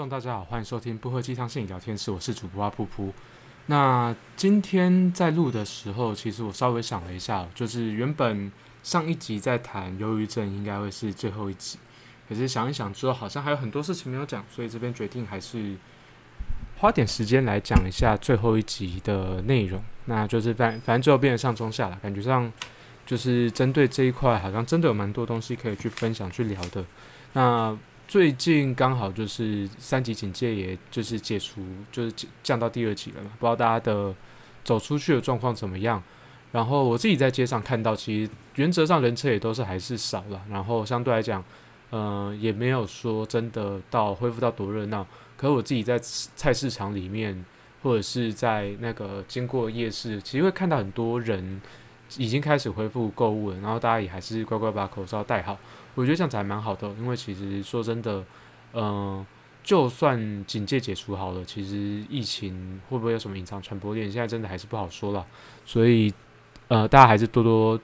众大家好，欢迎收听不喝鸡汤心理聊天室，我是主播阿噗噗。那今天在录的时候，其实我稍微想了一下，就是原本上一集在谈忧郁症，应该会是最后一集，可是想一想之后，好像还有很多事情没有讲，所以这边决定还是花点时间来讲一下最后一集的内容。那就是反反正最后变得上中下了，感觉上就是针对这一块，好像真的有蛮多东西可以去分享去聊的。那最近刚好就是三级警戒，也就是解除，就是降到第二级了嘛。不知道大家的走出去的状况怎么样？然后我自己在街上看到，其实原则上人车也都是还是少了。然后相对来讲，呃，也没有说真的到恢复到多热闹。可是我自己在菜市场里面，或者是在那个经过夜市，其实会看到很多人已经开始恢复购物了。然后大家也还是乖乖把口罩戴好。我觉得这样子还蛮好的，因为其实说真的，嗯，就算警戒解除好了，其实疫情会不会有什么隐藏传播链，现在真的还是不好说了。所以，呃，大家还是多多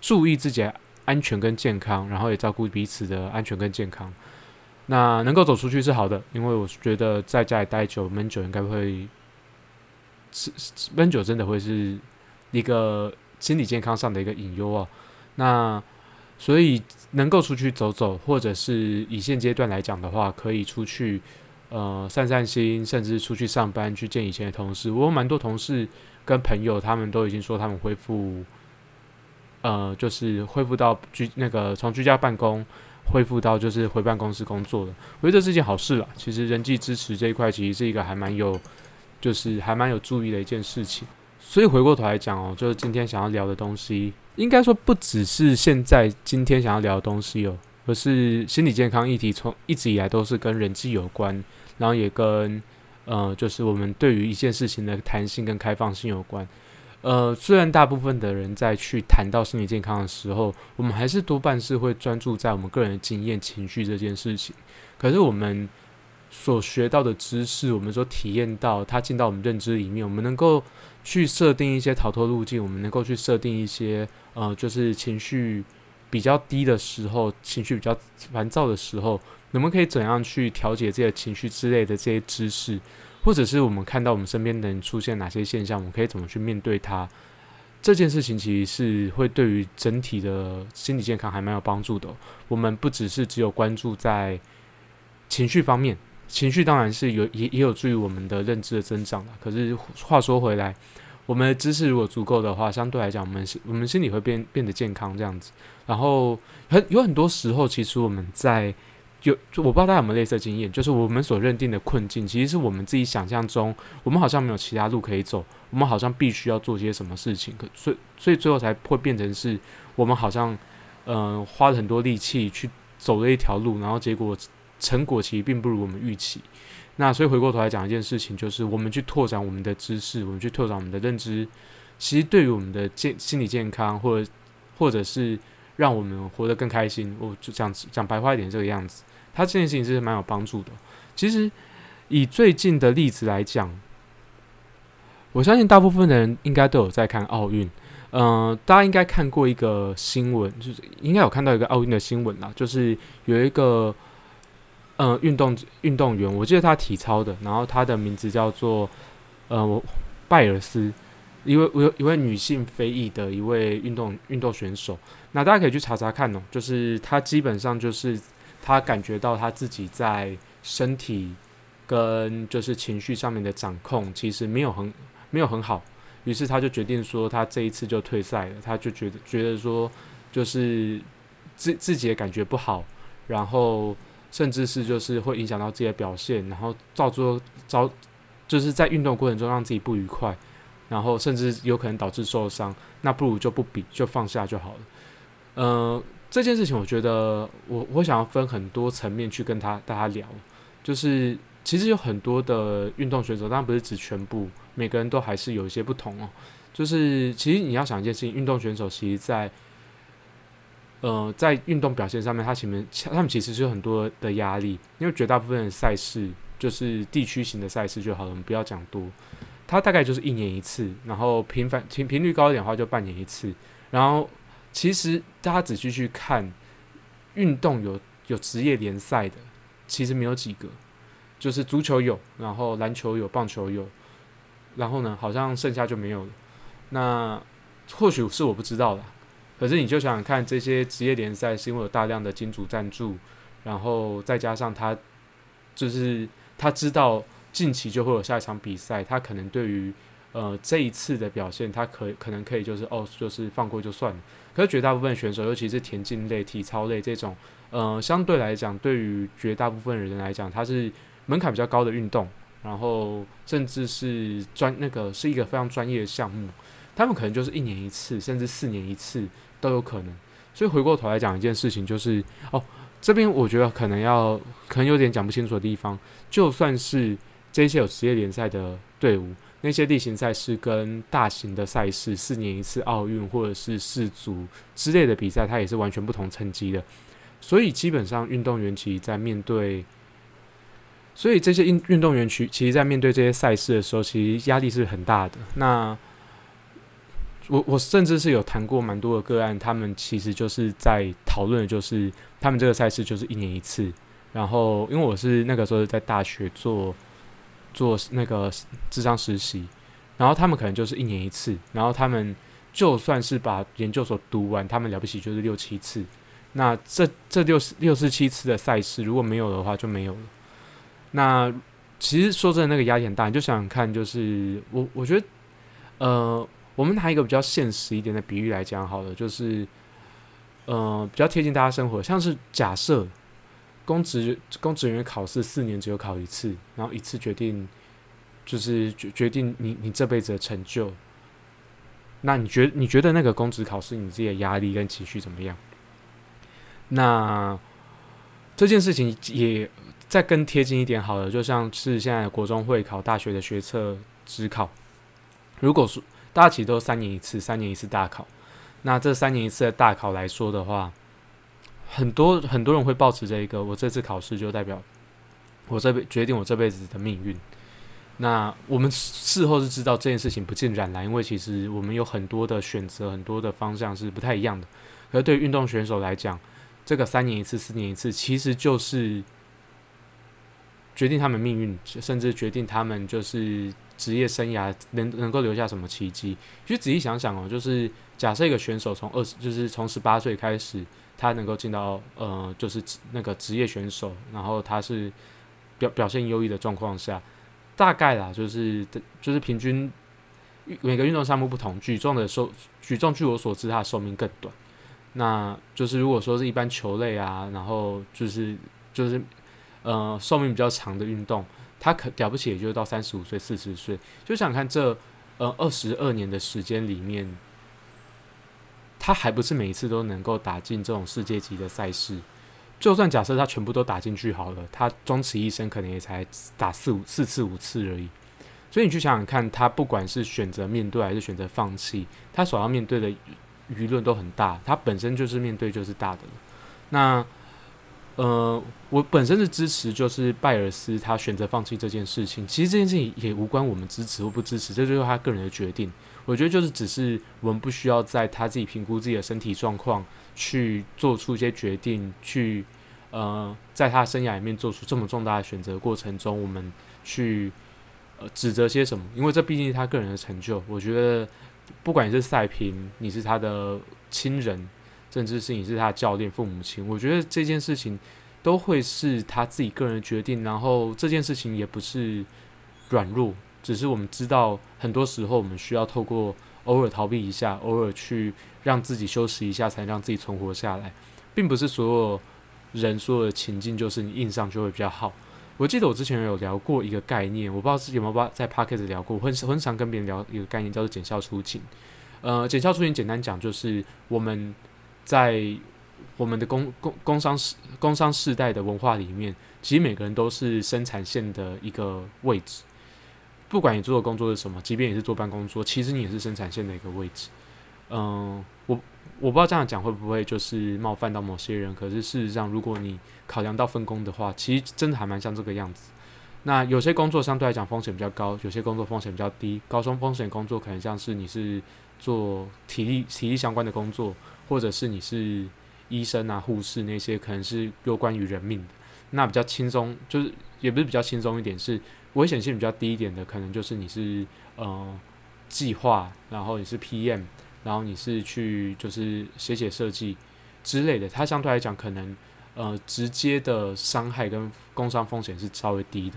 注意自己的安全跟健康，然后也照顾彼此的安全跟健康。那能够走出去是好的，因为我觉得在家里待久闷久，应该会是闷久，真的会是一个心理健康上的一个隐忧啊。那所以能够出去走走，或者是以现阶段来讲的话，可以出去呃散散心，甚至出去上班去见以前的同事。我有蛮多同事跟朋友，他们都已经说他们恢复，呃，就是恢复到居那个从居家办公恢复到就是回办公室工作了。我觉得这是件好事了。其实人际支持这一块，其实是一个还蛮有，就是还蛮有注意的一件事情。所以回过头来讲哦，就是今天想要聊的东西。应该说不只是现在今天想要聊的东西哦，而是心理健康议题从一直以来都是跟人际有关，然后也跟呃，就是我们对于一件事情的弹性跟开放性有关。呃，虽然大部分的人在去谈到心理健康的时候，我们还是多半是会专注在我们个人的经验、情绪这件事情。可是我们所学到的知识，我们所体验到它进到我们认知里面，我们能够去设定一些逃脱路径，我们能够去设定一些。呃，就是情绪比较低的时候，情绪比较烦躁的时候，我们可以怎样去调节这些情绪之类的这些知识，或者是我们看到我们身边的人出现哪些现象，我们可以怎么去面对它？这件事情其实是会对于整体的心理健康还蛮有帮助的。我们不只是只有关注在情绪方面，情绪当然是有也也有助于我们的认知的增长的。可是话说回来。我们的知识如果足够的话，相对来讲，我们我们心里会变变得健康这样子。然后很有很多时候，其实我们在有我不知道大家有没有类似的经验，就是我们所认定的困境，其实是我们自己想象中，我们好像没有其他路可以走，我们好像必须要做些什么事情，可所以所以最后才会变成是我们好像嗯花了很多力气去走了一条路，然后结果成果其实并不如我们预期。那所以回过头来讲一件事情，就是我们去拓展我们的知识，我们去拓展我们的认知，其实对于我们的健心理健康，或者或者是让我们活得更开心，我就讲讲白话一点这个样子，它这件事情是蛮有帮助的。其实以最近的例子来讲，我相信大部分的人应该都有在看奥运，嗯，大家应该看过一个新闻，就是应该有看到一个奥运的新闻啦，就是有一个。嗯，运动运动员，我记得他体操的，然后他的名字叫做呃拜尔斯，一位有一位女性非裔的一位运动运动选手。那大家可以去查查看哦，就是他基本上就是他感觉到他自己在身体跟就是情绪上面的掌控其实没有很没有很好，于是他就决定说他这一次就退赛了。他就觉得觉得说就是自自己的感觉不好，然后。甚至是就是会影响到自己的表现，然后造作造就是在运动过程中让自己不愉快，然后甚至有可能导致受伤，那不如就不比，就放下就好了。呃，这件事情我觉得我我想要分很多层面去跟他大家聊，就是其实有很多的运动选手，当然不是指全部，每个人都还是有一些不同哦。就是其实你要想一件事情，运动选手其实在。呃，在运动表现上面，他前面他们其实是有很多的压力，因为绝大部分的赛事就是地区型的赛事就好了，我们不要讲多。它大概就是一年一次，然后频繁频频率高一点的话就半年一次。然后其实大家仔细去看，运动有有职业联赛的，其实没有几个，就是足球有，然后篮球有，棒球有，然后呢，好像剩下就没有了。那或许是我不知道的，可是你就想想看，这些职业联赛是因为有大量的金主赞助，然后再加上他就是他知道近期就会有下一场比赛，他可能对于呃这一次的表现，他可可能可以就是哦，就是放过就算了。可是绝大部分选手，尤其是田径类、体操类这种，呃，相对来讲，对于绝大部分人来讲，它是门槛比较高的运动，然后甚至是专那个是一个非常专业的项目。他们可能就是一年一次，甚至四年一次都有可能。所以回过头来讲一件事情，就是哦，这边我觉得可能要可能有点讲不清楚的地方。就算是这些有职业联赛的队伍，那些例行赛事跟大型的赛事，四年一次奥运或者是世足之类的比赛，它也是完全不同层级的。所以基本上运动员其实在面对，所以这些运运动员其其实在面对这些赛事的时候，其实压力是很大的。那我我甚至是有谈过蛮多的个案，他们其实就是在讨论的就是他们这个赛事就是一年一次，然后因为我是那个时候在大学做做那个智商实习，然后他们可能就是一年一次，然后他们就算是把研究所读完，他们了不起就是六七次，那这这六十六四七次的赛事如果没有的话就没有了。那其实说真的，那个压力很大，你就想想看，就是我我觉得呃。我们拿一个比较现实一点的比喻来讲好了，就是，呃，比较贴近大家生活，像是假设公职公职人员考试四年只有考一次，然后一次决定就是决决定你你这辈子的成就，那你觉你觉得那个公职考试你自己的压力跟情绪怎么样？那这件事情也再更贴近一点好了，就像是现在国中会考大学的学测职考，如果说。大家其实都三年一次，三年一次大考。那这三年一次的大考来说的话，很多很多人会抱持这一个，我这次考试就代表我这辈决定我这辈子的命运。那我们事后是知道这件事情不尽然啦，因为其实我们有很多的选择，很多的方向是不太一样的。而对运动选手来讲，这个三年一次、四年一次，其实就是决定他们命运，甚至决定他们就是。职业生涯能能够留下什么奇迹？其实仔细想想哦，就是假设一个选手从二十，就是从十八岁开始，他能够进到呃，就是那个职业选手，然后他是表表现优异的状况下，大概啦，就是就是平均每个运动项目不同，举重的寿举重据我所知，它的寿命更短。那就是如果说是一般球类啊，然后就是就是呃寿命比较长的运动。他可了不起，也就到三十五岁、四十岁。就想看这呃二十二年的时间里面，他还不是每一次都能够打进这种世界级的赛事。就算假设他全部都打进去好了，他终其一生可能也才打四五四次五次而已。所以你去想想看，他不管是选择面对还是选择放弃，他所要面对的舆论都很大。他本身就是面对就是大的那。呃，我本身是支持，就是拜尔斯他选择放弃这件事情。其实这件事情也无关我们支持或不支持，这就是他个人的决定。我觉得就是只是我们不需要在他自己评估自己的身体状况去做出一些决定，去呃，在他生涯里面做出这么重大的选择过程中，我们去呃指责些什么？因为这毕竟是他个人的成就。我觉得不管你是赛评，你是他的亲人。甚至是你是他的教练、父母亲，我觉得这件事情都会是他自己个人决定。然后这件事情也不是软弱，只是我们知道很多时候我们需要透过偶尔逃避一下，偶尔去让自己休息一下，才让自己存活下来，并不是所有人所有的情境就是你硬上就会比较好。我记得我之前有聊过一个概念，我不知道是有没有在 p a r k e t 聊过，很很常跟别人聊一个概念叫做减效出勤。呃，减效出勤简单讲就是我们。在我们的工工工商世工商世代的文化里面，其实每个人都是生产线的一个位置。不管你做的工作是什么，即便你是坐办公桌，其实你也是生产线的一个位置。嗯，我我不知道这样讲会不会就是冒犯到某些人，可是事实上，如果你考量到分工的话，其实真的还蛮像这个样子。那有些工作相对来讲风险比较高，有些工作风险比较低。高中风险工作可能像是你是做体力体力相关的工作。或者是你是医生啊、护士那些，可能是有关于人命的。那比较轻松，就是也不是比较轻松一点，是危险性比较低一点的，可能就是你是呃计划，然后你是 PM，然后你是去就是写写设计之类的，它相对来讲可能呃直接的伤害跟工伤风险是稍微低的。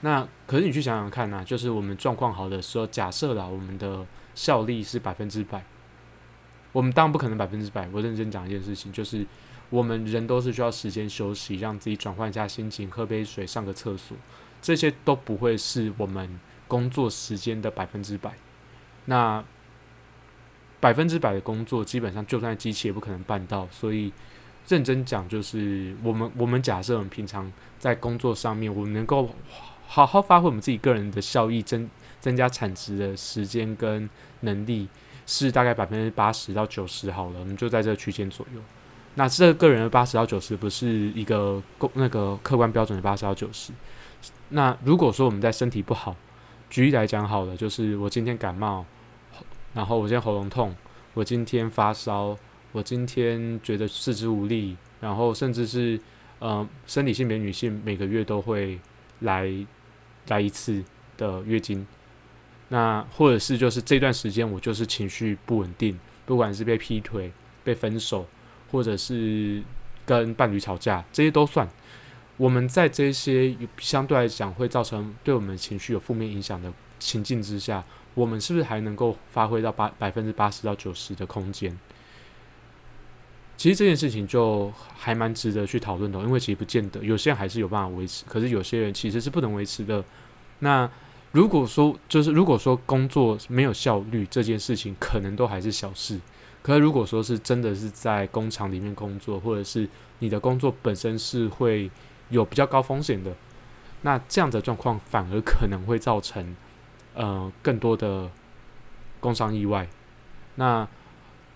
那可是你去想想看呐，就是我们状况好的时候，假设啦，我们的效力是百分之百，我们当然不可能百分之百。我认真讲一件事情，就是我们人都是需要时间休息，让自己转换一下心情，喝杯水，上个厕所，这些都不会是我们工作时间的百分之百。那百分之百的工作，基本上就算机器也不可能办到。所以认真讲，就是我们我们假设我们平常在工作上面，我们能够。好好发挥我们自己个人的效益，增增加产值的时间跟能力是大概百分之八十到九十好了，我们就在这个区间左右。那这个人的八十到九十不是一个公那个客观标准的八十到九十。那如果说我们在身体不好，举例来讲好了，就是我今天感冒，然后我今天喉咙痛，我今天发烧，我今天觉得四肢无力，然后甚至是呃生理性别女性每个月都会来。来一次的月经，那或者是就是这段时间我就是情绪不稳定，不管是被劈腿、被分手，或者是跟伴侣吵架，这些都算。我们在这些相对来讲会造成对我们情绪有负面影响的情境之下，我们是不是还能够发挥到八百分之八十到九十的空间？其实这件事情就还蛮值得去讨论的，因为其实不见得有些人还是有办法维持，可是有些人其实是不能维持的。那如果说就是如果说工作没有效率这件事情，可能都还是小事。可是如果说是真的是在工厂里面工作，或者是你的工作本身是会有比较高风险的，那这样的状况反而可能会造成呃更多的工伤意外。那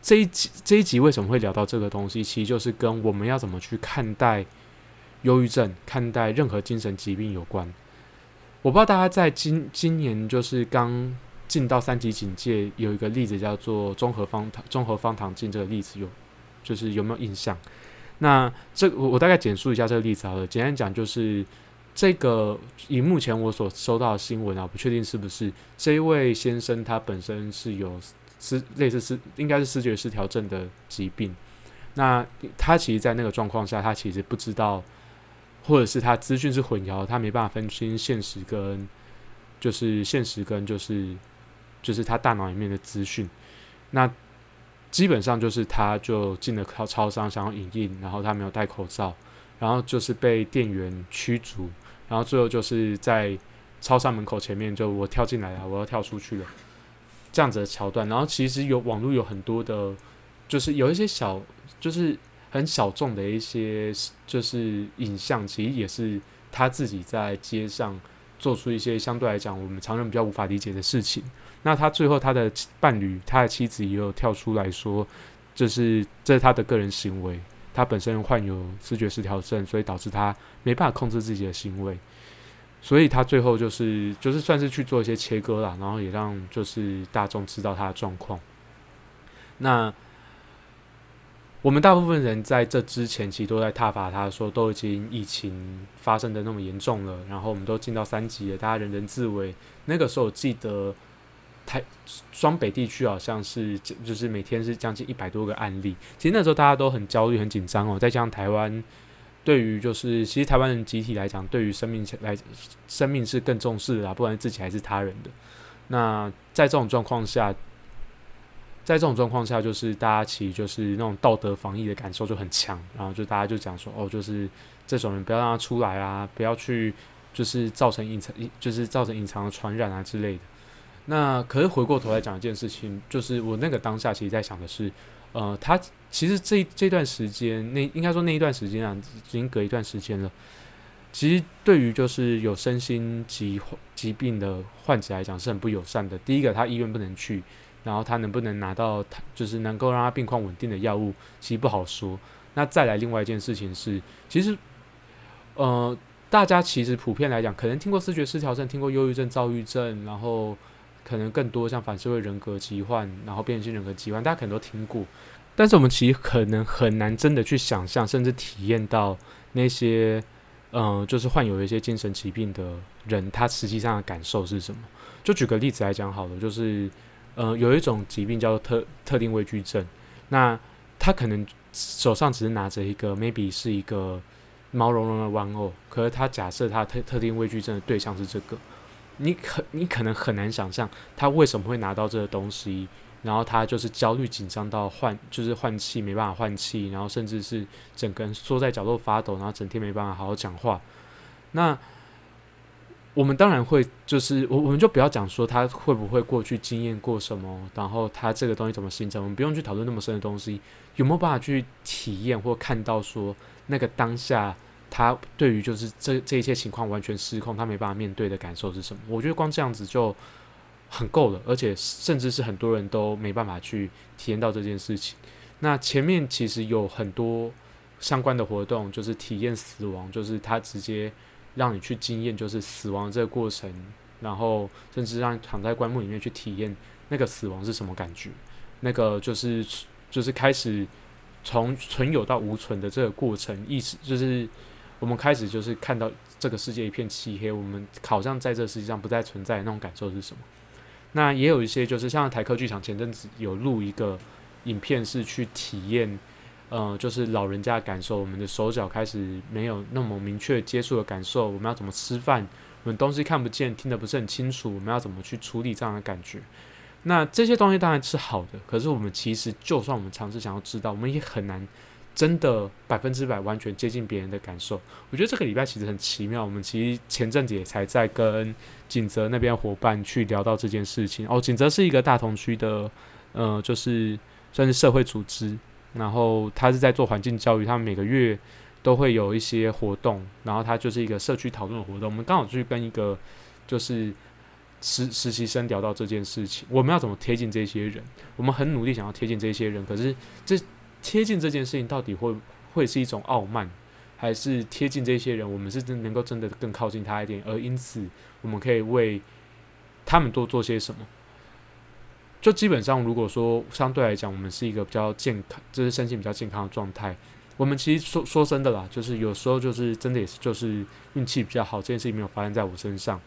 这一集这一集为什么会聊到这个东西？其实就是跟我们要怎么去看待忧郁症、看待任何精神疾病有关。我不知道大家在今今年就是刚进到三级警戒，有一个例子叫做综合方糖综合方糖镜这个例子有就是有没有印象？那这我我大概简述一下这个例子好了。简单讲就是这个以目前我所收到的新闻啊，不确定是不是这一位先生他本身是有。是类似是应该是视觉失调症的疾病，那他其实，在那个状况下，他其实不知道，或者是他资讯是混淆，他没办法分清现实跟就是现实跟就是就是他大脑里面的资讯。那基本上就是他就进了超超商想要影印，然后他没有戴口罩，然后就是被店员驱逐，然后最后就是在超商门口前面就我跳进来了，我要跳出去了。这样子的桥段，然后其实有网络有很多的，就是有一些小，就是很小众的一些，就是影像，其实也是他自己在街上做出一些相对来讲我们常人比较无法理解的事情。那他最后他的伴侣，他的妻子也有跳出来说，就是这是他的个人行为，他本身患有视觉失调症，所以导致他没办法控制自己的行为。所以他最后就是就是算是去做一些切割啦，然后也让就是大众知道他的状况。那我们大部分人在这之前其实都在挞伐他，说都已经疫情发生的那么严重了，然后我们都进到三级了，大家人人自危。那个时候我记得台双北地区好像是就是每天是将近一百多个案例，其实那时候大家都很焦虑、很紧张哦，再加上台湾。对于就是，其实台湾人集体来讲，对于生命来，生命是更重视的，不管是自己还是他人的。那在这种状况下，在这种状况下，就是大家其实就是那种道德防疫的感受就很强，然后就大家就讲说，哦，就是这种人不要让他出来啊，不要去，就是造成隐藏，就是造成隐藏的传染啊之类的。那可是回过头来讲一件事情，就是我那个当下其实在想的是。呃，他其实这这段时间，那应该说那一段时间啊，已经隔一段时间了。其实对于就是有身心疾疾病的患者来讲，是很不友善的。第一个，他医院不能去，然后他能不能拿到他就是能够让他病况稳定的药物，其实不好说。那再来另外一件事情是，其实呃，大家其实普遍来讲，可能听过视觉失调症，听过忧郁症、躁郁症，然后。可能更多像反社会人格疾患，然后变性人格疾患，大家可能都听过，但是我们其实可能很难真的去想象，甚至体验到那些嗯，就是患有一些精神疾病的人，他实际上的感受是什么？就举个例子来讲好了，就是呃，有一种疾病叫做特特定畏惧症，那他可能手上只是拿着一个 maybe 是一个毛茸茸的玩偶，可是他假设他特特定畏惧症的对象是这个，你可你可能很难想象他为什么会拿到这个东西。然后他就是焦虑紧张到换，就是换气没办法换气，然后甚至是整个人缩在角落发抖，然后整天没办法好好讲话。那我们当然会，就是我我们就不要讲说他会不会过去经验过什么，然后他这个东西怎么形成，我们不用去讨论那么深的东西，有没有办法去体验或看到说那个当下他对于就是这这一切情况完全失控，他没办法面对的感受是什么？我觉得光这样子就。很够了，而且甚至是很多人都没办法去体验到这件事情。那前面其实有很多相关的活动，就是体验死亡，就是他直接让你去经验，就是死亡这个过程，然后甚至让躺在棺木里面去体验那个死亡是什么感觉。那个就是就是开始从存有到无存的这个过程，意思就是我们开始就是看到这个世界一片漆黑，我们好像在这世界上不再存在那种感受是什么？那也有一些，就是像台科剧场前阵子有录一个影片，是去体验，呃，就是老人家的感受。我们的手脚开始没有那么明确接触的感受，我们要怎么吃饭？我们东西看不见，听得不是很清楚，我们要怎么去处理这样的感觉？那这些东西当然是好的，可是我们其实就算我们尝试想要知道，我们也很难。真的百分之百完全接近别人的感受，我觉得这个礼拜其实很奇妙。我们其实前阵子也才在跟锦泽那边伙伴去聊到这件事情。哦，锦泽是一个大同区的，呃，就是算是社会组织，然后他是在做环境教育，他们每个月都会有一些活动，然后他就是一个社区讨论的活动。我们刚好去跟一个就是实实习生聊到这件事情，我们要怎么贴近这些人？我们很努力想要贴近这些人，可是这。贴近这件事情到底会会是一种傲慢，还是贴近这些人，我们是真能够真的更靠近他一点，而因此我们可以为他们多做些什么？就基本上，如果说相对来讲，我们是一个比较健康，就是身心比较健康的状态，我们其实说说真的啦，就是有时候就是真的也是就是运气比较好，这件事情没有发生在我身上，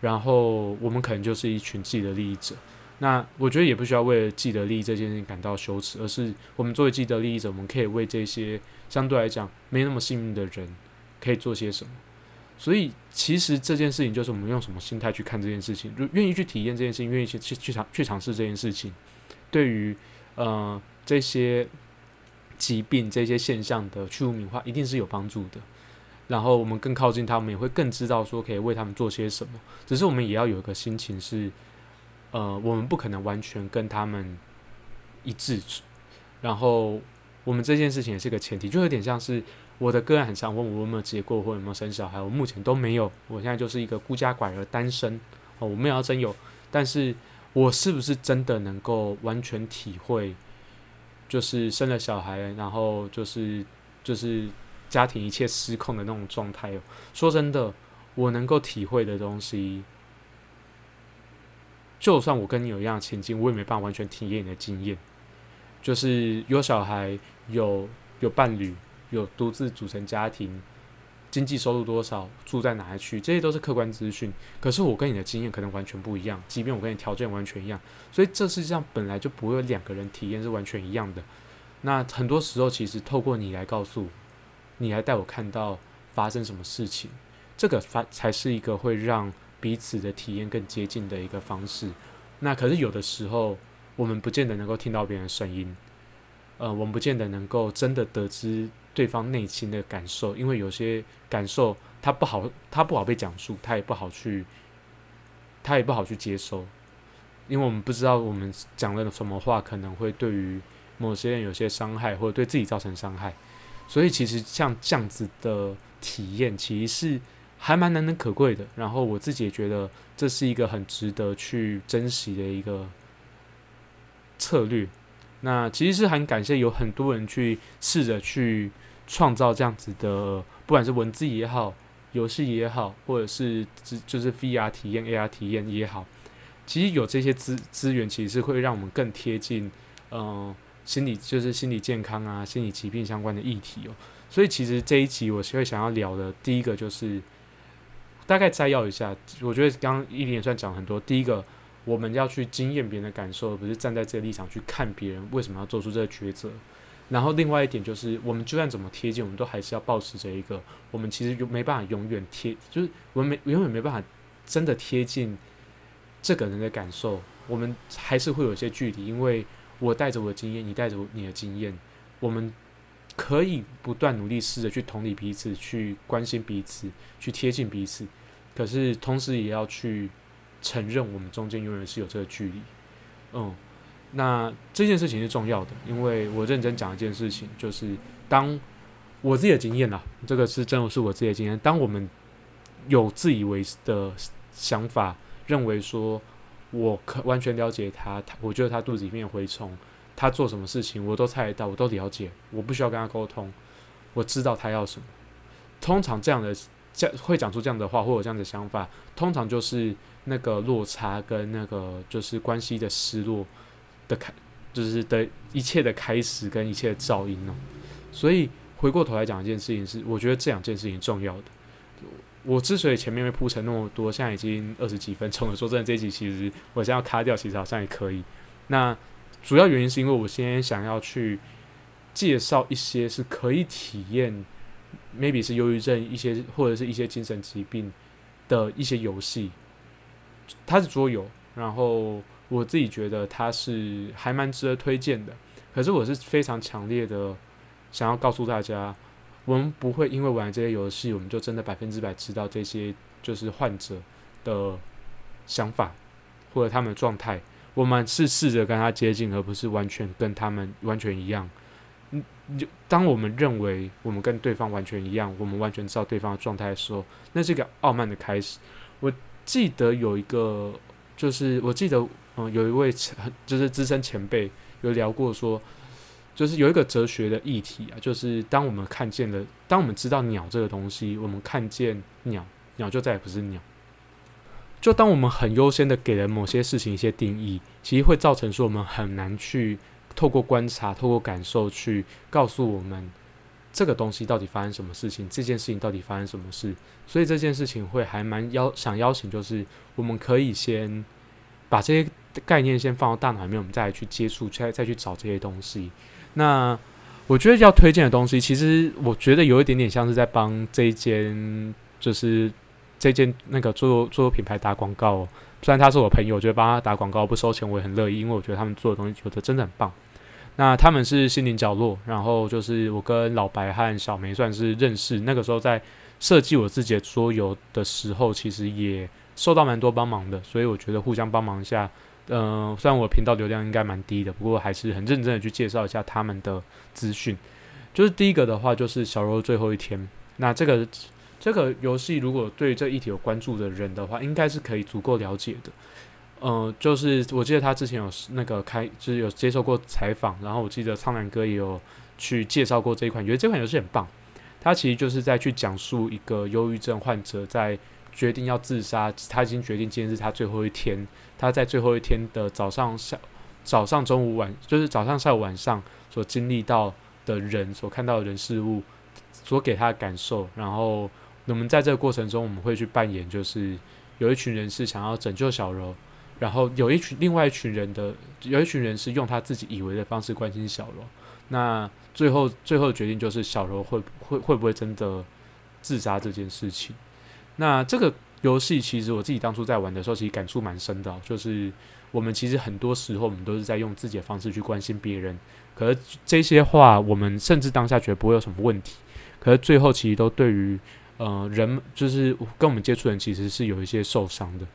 然后我们可能就是一群既得利益者。那我觉得也不需要为了既得利益这件事情感到羞耻，而是我们作为既得利益者，我们可以为这些相对来讲没那么幸运的人，可以做些什么。所以其实这件事情就是我们用什么心态去看这件事情，就愿意去体验这件事情，愿意去去去尝去尝试这件事情，对于呃这些疾病这些现象的去污名化，一定是有帮助的。然后我们更靠近他们，也会更知道说可以为他们做些什么。只是我们也要有一个心情是。呃，我们不可能完全跟他们一致，然后我们这件事情也是个前提，就有点像是我的个案很想问我有没有结过婚，有没有生小孩，我目前都没有，我现在就是一个孤家寡人单身哦，我没有要真有，但是我是不是真的能够完全体会，就是生了小孩，然后就是就是家庭一切失控的那种状态哦？说真的，我能够体会的东西。就算我跟你有一样的情境，我也没办法完全体验你的经验。就是有小孩、有有伴侣、有独自组成家庭、经济收入多少、住在哪一区，这些都是客观资讯。可是我跟你的经验可能完全不一样，即便我跟你条件完全一样，所以这世界上本来就不会有两个人体验是完全一样的。那很多时候，其实透过你来告诉，你来带我看到发生什么事情，这个发才是一个会让。彼此的体验更接近的一个方式，那可是有的时候我们不见得能够听到别人的声音，呃，我们不见得能够真的得知对方内心的感受，因为有些感受他不好，他不好被讲述，他也不好去，他也不好去接收，因为我们不知道我们讲了什么话可能会对于某些人有些伤害，或者对自己造成伤害，所以其实像这样子的体验，其实是。还蛮难能可贵的，然后我自己也觉得这是一个很值得去珍惜的一个策略。那其实是很感谢有很多人去试着去创造这样子的，不管是文字也好，游戏也好，或者是就是 VR 体验、AR 体验也好，其实有这些资资源，其实是会让我们更贴近，嗯，心理就是心理健康啊、心理疾病相关的议题哦。所以其实这一集我会想要聊的第一个就是大概摘要一下，我觉得刚刚一连串讲很多。第一个，我们要去经验别人的感受，而不是站在这个立场去看别人为什么要做出这个抉择。然后另外一点就是，我们就算怎么贴近，我们都还是要保持着一个，我们其实没办法永远贴，就是我们没永远没办法真的贴近这个人的感受，我们还是会有一些距离，因为我带着我的经验，你带着你的经验，我们可以不断努力试着去同理彼此，去关心彼此，去贴近彼此，可是同时也要去承认我们中间永远是有这个距离，嗯。那这件事情是重要的，因为我认真讲一件事情，就是当我自己的经验啊，这个是真的是我自己的经验。当我们有自以为的想法，认为说我可完全了解他，他我觉得他肚子里面有蛔虫，他做什么事情我都猜得到，我都了解，我不需要跟他沟通，我知道他要什么。通常这样的这会讲出这样的话，或者这样的想法，通常就是那个落差跟那个就是关系的失落。的开就是的一切的开始跟一切的噪音哦，所以回过头来讲一件事情是，我觉得这两件事情重要的。我之所以前面会铺成那么多，现在已经二十几分钟了，说真的，这一集其实我现在要卡掉，其实好像也可以。那主要原因是因为我现在想要去介绍一些是可以体验，maybe 是忧郁症一些或者是一些精神疾病的一些游戏，它是桌游，然后。我自己觉得它是还蛮值得推荐的，可是我是非常强烈的想要告诉大家，我们不会因为玩这些游戏，我们就真的百分之百知道这些就是患者的想法或者他们的状态。我们是试着跟他接近，而不是完全跟他们完全一样。嗯，就当我们认为我们跟对方完全一样，我们完全知道对方的状态的时候，那是个傲慢的开始。我记得有一个，就是我记得。嗯，有一位就是资深前辈有聊过说，就是有一个哲学的议题啊，就是当我们看见了，当我们知道鸟这个东西，我们看见鸟，鸟就再也不是鸟。就当我们很优先的给了某些事情一些定义，其实会造成说我们很难去透过观察、透过感受去告诉我们这个东西到底发生什么事情，这件事情到底发生什么事。所以这件事情会还蛮邀想邀请，就是我们可以先把这些。概念先放到大脑里面，我们再来去接触，再再去找这些东西。那我觉得要推荐的东西，其实我觉得有一点点像是在帮这一间，就是这间那个做做品牌打广告。虽然他是我朋友，我觉得帮他打广告不收钱，我也很乐意，因为我觉得他们做的东西有的真的很棒。那他们是心灵角落，然后就是我跟老白和小梅算是认识，那个时候在设计我自己的桌游的时候，其实也受到蛮多帮忙的，所以我觉得互相帮忙一下。嗯，虽然我频道流量应该蛮低的，不过还是很认真的去介绍一下他们的资讯。就是第一个的话，就是小柔最后一天。那这个这个游戏，如果对这议题有关注的人的话，应该是可以足够了解的。嗯，就是我记得他之前有那个开，就是有接受过采访，然后我记得苍兰哥也有去介绍过这一款，觉得这款游戏很棒。他其实就是在去讲述一个忧郁症患者在。决定要自杀，他已经决定今天是他最后一天。他在最后一天的早上、下早上、中午、晚，就是早上、下午、晚上所经历到的人、所看到的人事物，所给他的感受。然后，我们在这个过程中，我们会去扮演，就是有一群人是想要拯救小柔，然后有一群另外一群人的，有一群人是用他自己以为的方式关心小柔。那最后，最后决定就是小柔会会会不会真的自杀这件事情。那这个游戏其实我自己当初在玩的时候，其实感触蛮深的。就是我们其实很多时候，我们都是在用自己的方式去关心别人。可是这些话，我们甚至当下觉得不会有什么问题。可是最后，其实都对于呃人，就是跟我们接触人，其实是有一些受伤的。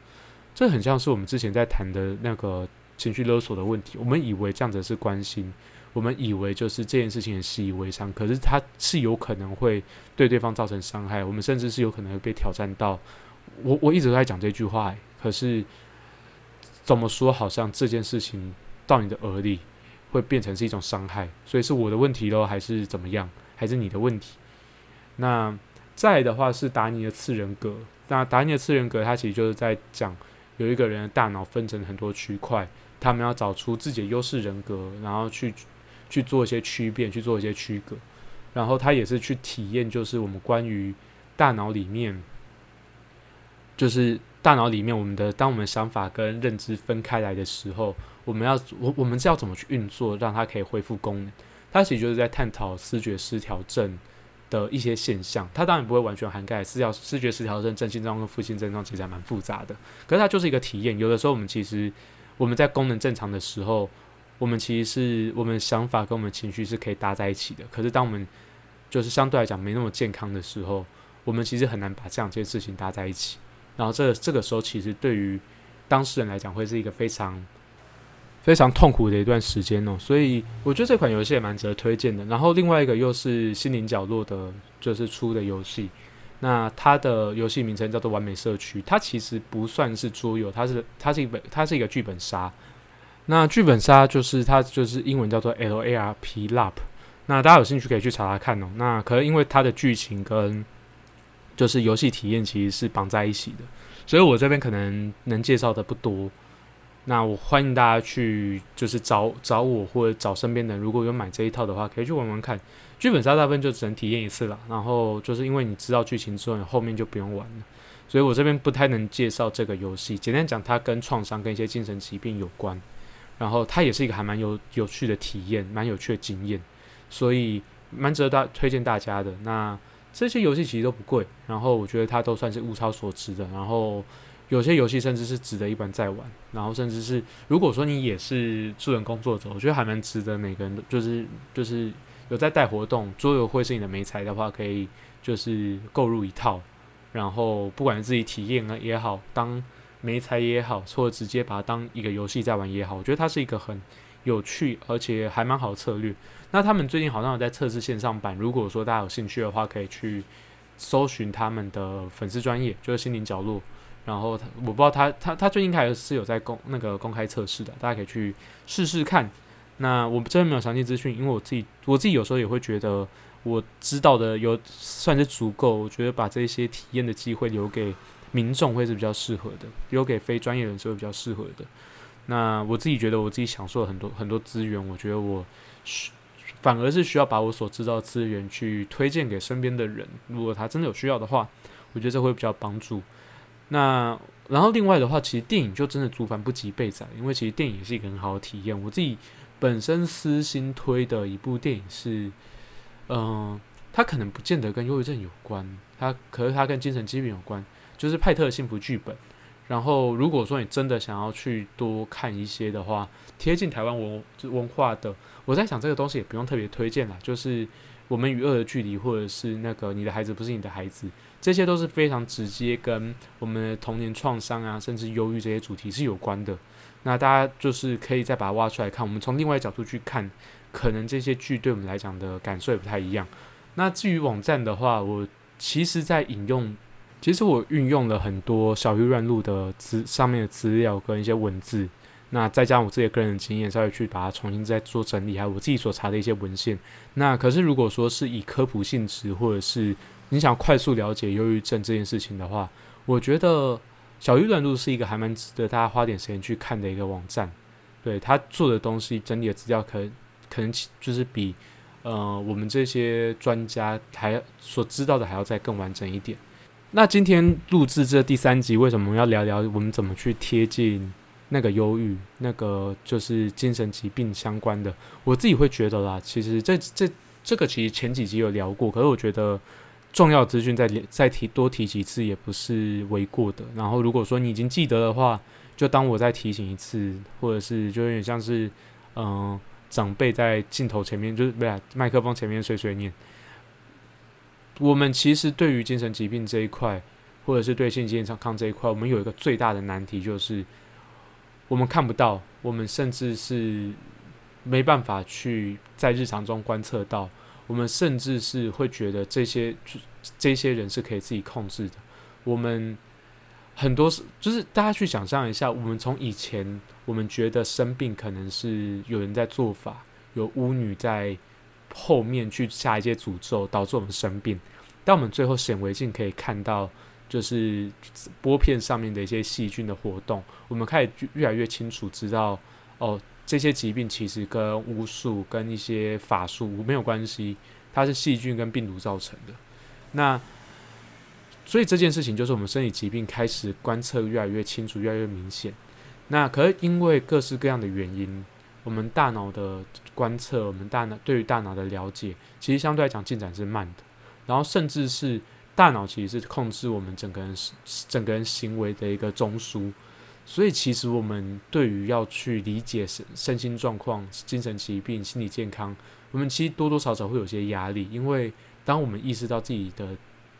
这很像是我们之前在谈的那个情绪勒索的问题。我们以为这样子是关心。我们以为就是这件事情很习以为常，可是它是有可能会对对方造成伤害，我们甚至是有可能会被挑战到。我我一直在讲这句话，可是怎么说，好像这件事情到你的耳里会变成是一种伤害，所以是我的问题喽，还是怎么样？还是你的问题？那再的话是达尼的次人格，那达尼的次人格，它其实就是在讲有一个人的大脑分成很多区块，他们要找出自己的优势人格，然后去。去做一些区别，去做一些区隔。然后他也是去体验，就是我们关于大脑里面，就是大脑里面我们的，当我们想法跟认知分开来的时候，我们要我我们是要怎么去运作，让它可以恢复功能？它其实就是在探讨视觉失调症的一些现象。它当然不会完全涵盖视调视觉失调症、正性症状跟负性症状，其实还蛮复杂的。可是它就是一个体验。有的时候我们其实我们在功能正常的时候，我们其实是我们想法跟我们情绪是可以搭在一起的。可是当我们就是相对来讲没那么健康的时候，我们其实很难把这两件事情搭在一起。然后这这个时候，其实对于当事人来讲，会是一个非常非常痛苦的一段时间哦。所以我觉得这款游戏也蛮值得推荐的。然后另外一个又是心灵角落的，就是出的游戏。那它的游戏名称叫做《完美社区》，它其实不算是桌游，它是它是一本它是一个剧本杀。那剧本杀就是它就是英文叫做 L A R P LARP。那大家有兴趣可以去查查看哦。那可能因为它的剧情跟就是游戏体验其实是绑在一起的，所以我这边可能能介绍的不多。那我欢迎大家去就是找找我或者找身边的人，如果有买这一套的话，可以去玩玩看。剧本杀大部分就只能体验一次了，然后就是因为你知道剧情之后，你后面就不用玩了。所以我这边不太能介绍这个游戏。简单讲，它跟创伤跟一些精神疾病有关，然后它也是一个还蛮有有趣的体验，蛮有趣的经验。所以蛮值得大推荐大家的。那这些游戏其实都不贵，然后我觉得它都算是物超所值的。然后有些游戏甚至是值得一般再玩。然后甚至是如果说你也是助人工作者，我觉得还蛮值得每个人，就是就是有在带活动，桌游会是你的美彩的话，可以就是购入一套。然后不管是自己体验啊也好，当美彩也好，或者直接把它当一个游戏在玩也好，我觉得它是一个很有趣而且还蛮好的策略。那他们最近好像有在测试线上版，如果说大家有兴趣的话，可以去搜寻他们的粉丝专业，就是心灵角落。然后他我不知道他他他最近开始是有在公那个公开测试的，大家可以去试试看。那我真的没有详细资讯，因为我自己我自己有时候也会觉得我知道的有算是足够，我觉得把这些体验的机会留给民众会是比较适合的，留给非专业人士会比较适合的。那我自己觉得我自己享受了很多很多资源，我觉得我。反而是需要把我所知道资源去推荐给身边的人，如果他真的有需要的话，我觉得这会比较帮助。那然后另外的话，其实电影就真的足凡不及备载，因为其实电影也是一个很好的体验。我自己本身私心推的一部电影是，嗯，它可能不见得跟忧郁症有关，它可是它跟精神疾病有关，就是派特的幸福剧本。然后如果说你真的想要去多看一些的话，贴近台湾文文化的。我在想这个东西也不用特别推荐啦，就是我们与恶的距离，或者是那个你的孩子不是你的孩子，这些都是非常直接跟我们的童年创伤啊，甚至忧郁这些主题是有关的。那大家就是可以再把它挖出来看，我们从另外一角度去看，可能这些剧对我们来讲的感受也不太一样。那至于网站的话，我其实在引用，其实我运用了很多小鱼乱录的资上面的资料跟一些文字。那再加上我自己个人的经验，稍微去把它重新再做整理，还有我自己所查的一些文献。那可是如果说是以科普性质，或者是你想快速了解忧郁症这件事情的话，我觉得小鱼软路是一个还蛮值得大家花点时间去看的一个网站。对他做的东西整理的资料，可可能就是比呃我们这些专家还所知道的还要再更完整一点。那今天录制这第三集，为什么要聊聊我们怎么去贴近？那个忧郁，那个就是精神疾病相关的，我自己会觉得啦。其实这这这个其实前几集有聊过，可是我觉得重要资讯再再提多提几次也不是为过的。然后如果说你已经记得的话，就当我再提醒一次，或者是就有点像是嗯长辈在镜头前面，就是不是麦克风前面碎碎念。我们其实对于精神疾病这一块，或者是对性健康这一块，我们有一个最大的难题就是。我们看不到，我们甚至是没办法去在日常中观测到。我们甚至是会觉得这些这些人是可以自己控制的。我们很多是就是大家去想象一下，我们从以前我们觉得生病可能是有人在做法，有巫女在后面去下一些诅咒，导致我们生病。但我们最后显微镜可以看到。就是玻片上面的一些细菌的活动，我们开始越来越清楚知道，哦，这些疾病其实跟巫术、跟一些法术没有关系，它是细菌跟病毒造成的。那所以这件事情就是我们身体疾病开始观测越来越清楚，越来越明显。那可是因为各式各样的原因，我们大脑的观测，我们大脑对于大脑的了解，其实相对来讲进展是慢的。然后甚至是大脑其实是控制我们整个人整个人行为的一个中枢。所以其实我们对于要去理解身身心状况、精神疾病、心理健康，我们其实多多少少会有些压力，因为当我们意识到自己的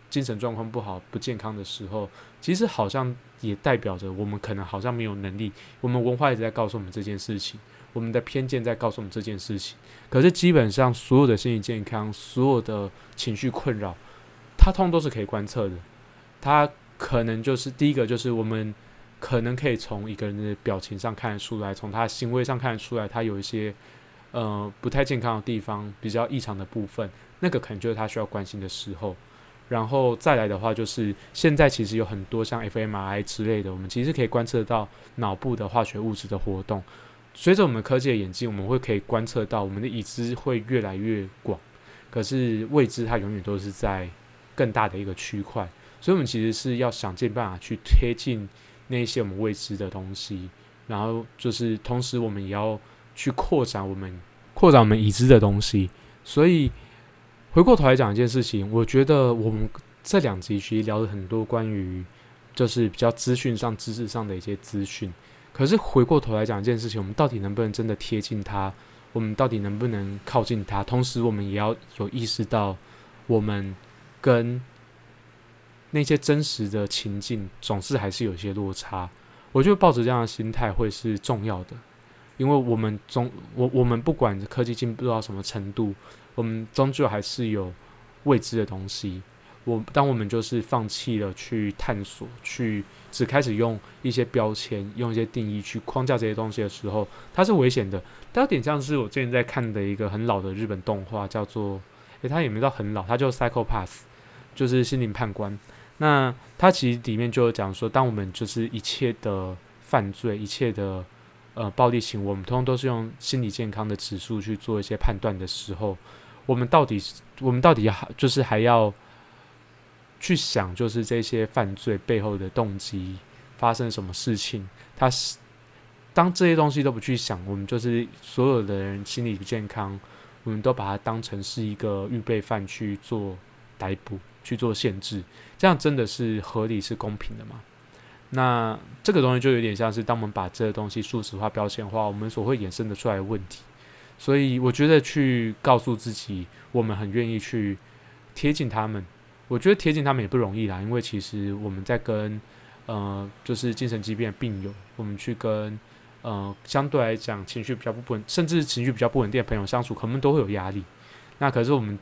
精神状况不好、不健康的时候，其实好像也代表着我们可能好像没有能力。我们文化一直在告诉我们这件事情，我们的偏见在告诉我们这件事情。可是基本上所有的心理健康、所有的情绪困扰，它通都是可以观测的。它可能就是第一个，就是我们可能可以从一个人的表情上看得出来，从他行为上看得出来，他有一些呃不太健康的地方，比较异常的部分，那个可能就是他需要关心的时候。然后再来的话，就是现在其实有很多像 fMRI 之类的，我们其实可以观测到脑部的化学物质的活动。随着我们科技的演进，我们会可以观测到我们的已知会越来越广，可是未知它永远都是在更大的一个区块。所以，我们其实是要想尽办法去贴近那些我们未知的东西，然后就是同时我们也要去扩展我们扩展我们已知的东西。所以。回过头来讲一件事情，我觉得我们这两集其实聊了很多关于就是比较资讯上、知识上的一些资讯。可是回过头来讲一件事情，我们到底能不能真的贴近它？我们到底能不能靠近它？同时，我们也要有意识到，我们跟那些真实的情境总是还是有些落差。我觉得抱着这样的心态会是重要的，因为我们总我我们不管科技进步到什么程度。我们终究还是有未知的东西。我当我们就是放弃了去探索，去只开始用一些标签、用一些定义去框架这些东西的时候，它是危险的。它有点像是我最近在看的一个很老的日本动画，叫做诶，它也没到很老，它叫《Psycho Pass》，就是心灵判官。那它其实里面就有讲说，当我们就是一切的犯罪、一切的呃暴力行为，我们通通都是用心理健康的指数去做一些判断的时候。我们到底，我们到底要就是还要去想，就是这些犯罪背后的动机发生什么事情？他是当这些东西都不去想，我们就是所有的人心理不健康，我们都把它当成是一个预备犯去做逮捕、去做限制，这样真的是合理、是公平的吗？那这个东西就有点像是，当我们把这个东西数值化、标签化，我们所会衍生的出来的问题。所以我觉得去告诉自己，我们很愿意去贴近他们。我觉得贴近他们也不容易啦，因为其实我们在跟呃，就是精神疾病的病友，我们去跟呃，相对来讲情绪比较不稳，甚至情绪比较不稳定的朋友相处，可能都会有压力。那可是我们，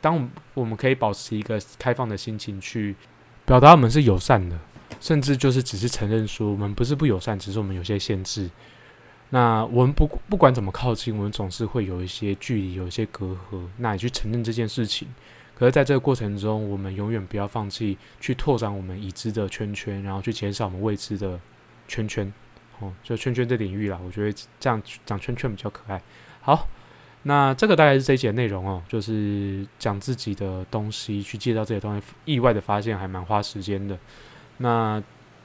当我们可以保持一个开放的心情去表达我们是友善的，甚至就是只是承认说我们不是不友善，只是我们有些限制。那我们不不管怎么靠近，我们总是会有一些距离，有一些隔阂。那也去承认这件事情。可是，在这个过程中，我们永远不要放弃去拓展我们已知的圈圈，然后去减少我们未知的圈圈。哦，就圈圈这领域啦，我觉得这样讲圈圈比较可爱。好，那这个大概是这一节内容哦，就是讲自己的东西，去介绍这些东西。意外的发现还蛮花时间的。那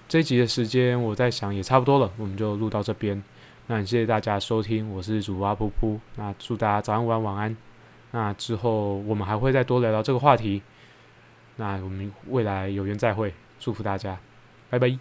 这一集的时间，我在想也差不多了，我们就录到这边。那谢谢大家收听，我是主播阿噗噗。那祝大家早安、午安、晚安。那之后我们还会再多聊聊这个话题。那我们未来有缘再会，祝福大家，拜拜。